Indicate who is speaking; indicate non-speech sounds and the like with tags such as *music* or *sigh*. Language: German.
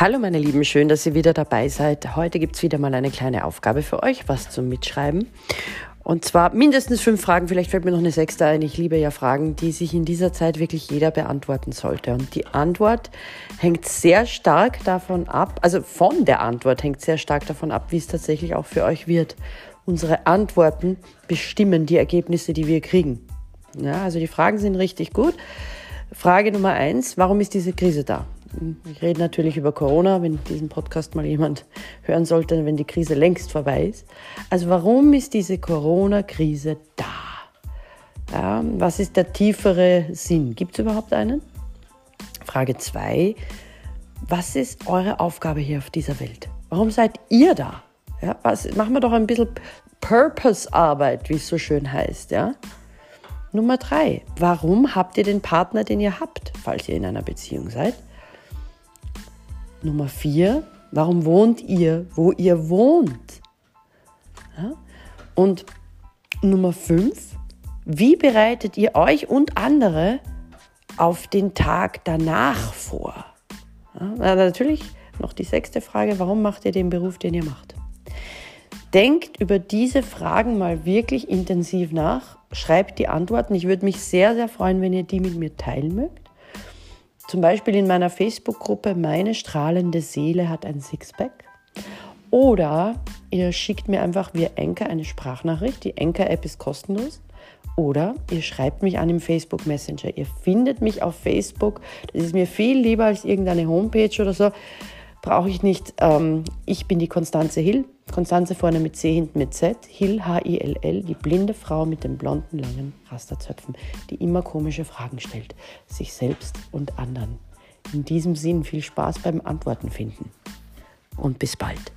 Speaker 1: Hallo meine Lieben, schön, dass ihr wieder dabei seid. Heute gibt es wieder mal eine kleine Aufgabe für euch, was zum Mitschreiben. Und zwar mindestens fünf Fragen, vielleicht fällt mir noch eine sechste ein. Ich liebe ja Fragen, die sich in dieser Zeit wirklich jeder beantworten sollte. Und die Antwort hängt sehr stark davon ab, also von der Antwort hängt sehr stark davon ab, wie es tatsächlich auch für euch wird. Unsere Antworten bestimmen die Ergebnisse, die wir kriegen. Ja, also die Fragen sind richtig gut. Frage Nummer eins, warum ist diese Krise da? Ich rede natürlich über Corona, wenn diesen Podcast mal jemand *laughs* hören sollte, wenn die Krise längst vorbei ist. Also warum ist diese Corona-Krise da? Ja, was ist der tiefere Sinn? Gibt es überhaupt einen? Frage 2. Was ist eure Aufgabe hier auf dieser Welt? Warum seid ihr da? Ja, was, machen wir doch ein bisschen Purpose-Arbeit, wie es so schön heißt. Ja? Nummer 3. Warum habt ihr den Partner, den ihr habt, falls ihr in einer Beziehung seid? Nummer vier, warum wohnt ihr, wo ihr wohnt? Ja? Und Nummer fünf, wie bereitet ihr euch und andere auf den Tag danach vor? Ja, natürlich noch die sechste Frage, warum macht ihr den Beruf, den ihr macht? Denkt über diese Fragen mal wirklich intensiv nach, schreibt die Antworten. Ich würde mich sehr, sehr freuen, wenn ihr die mit mir teilen mögt. Zum Beispiel in meiner Facebook-Gruppe Meine strahlende Seele hat ein Sixpack. Oder ihr schickt mir einfach via Enker eine Sprachnachricht. Die Enker-App ist kostenlos. Oder ihr schreibt mich an im Facebook Messenger. Ihr findet mich auf Facebook. Das ist mir viel lieber als irgendeine Homepage oder so brauche ich nicht. Ähm, ich bin die Konstanze Hill. Konstanze vorne mit C, hinten mit Z. Hill, H-I-L-L, die blinde Frau mit den blonden, langen Rasterzöpfen, die immer komische Fragen stellt, sich selbst und anderen. In diesem Sinn viel Spaß beim Antworten finden. Und bis bald.